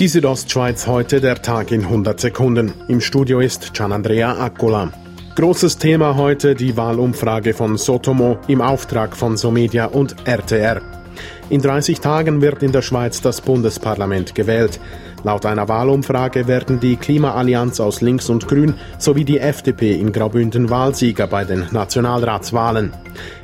Die Südostschweiz heute der Tag in 100 Sekunden. Im Studio ist Gianandrea Accola. Großes Thema heute die Wahlumfrage von Sotomo im Auftrag von Somedia und RTR. In 30 Tagen wird in der Schweiz das Bundesparlament gewählt. Laut einer Wahlumfrage werden die Klimaallianz aus Links und Grün sowie die FDP in Graubünden Wahlsieger bei den Nationalratswahlen.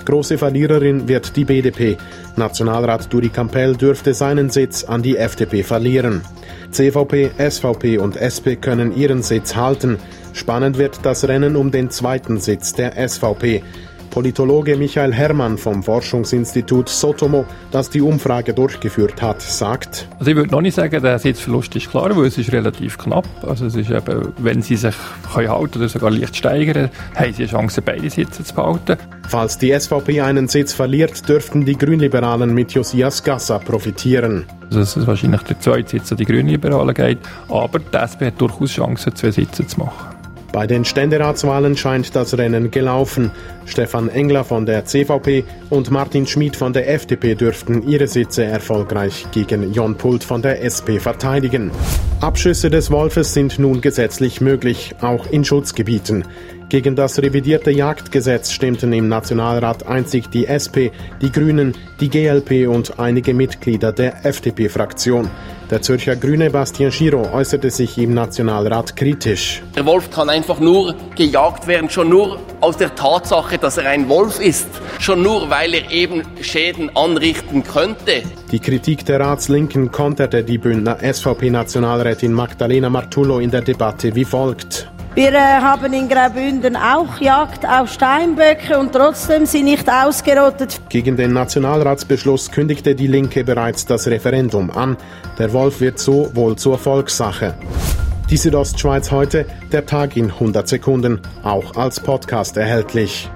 Große Verliererin wird die BDP. Nationalrat Duri Campbell dürfte seinen Sitz an die FDP verlieren. CVP, SVP und SP können ihren Sitz halten. Spannend wird das Rennen um den zweiten Sitz der SVP. Politologe Michael Herrmann vom Forschungsinstitut Sotomo, das die Umfrage durchgeführt hat, sagt. Also ich würde noch nicht sagen, der Sitzverlust ist klar, weil es ist relativ knapp. Also es ist eben, wenn sie sich können halten oder sogar leicht steigern, haben sie eine Chance, beide Sitze zu behalten. Falls die SVP einen Sitz verliert, dürften die Grünliberalen mit Josias Gassa profitieren. Also es wahrscheinlich der zweite Sitz an die Grünliberalen geht, aber die SP hat durchaus Chancen, zwei Sitze zu machen. Bei den Ständeratswahlen scheint das Rennen gelaufen. Stefan Engler von der CVP und Martin Schmid von der FDP dürften ihre Sitze erfolgreich gegen Jon Pult von der SP verteidigen. Abschüsse des Wolfes sind nun gesetzlich möglich, auch in Schutzgebieten. Gegen das revidierte Jagdgesetz stimmten im Nationalrat einzig die SP, die Grünen, die GLP und einige Mitglieder der FDP-Fraktion. Der Zürcher Grüne Bastien Giro äußerte sich im Nationalrat kritisch. Der Wolf kann einfach nur gejagt werden, schon nur aus der Tatsache, dass er ein Wolf ist, schon nur weil er eben Schäden anrichten könnte. Die Kritik der Ratslinken konterte die Bündner SVP-Nationalrätin Magdalena Martullo in der Debatte wie folgt. Wir äh, haben in Graubünden auch Jagd auf Steinböcke und trotzdem sind nicht ausgerottet. Gegen den Nationalratsbeschluss kündigte die Linke bereits das Referendum an. Der Wolf wird so wohl zur Volkssache. Die Südostschweiz heute, der Tag in 100 Sekunden, auch als Podcast erhältlich.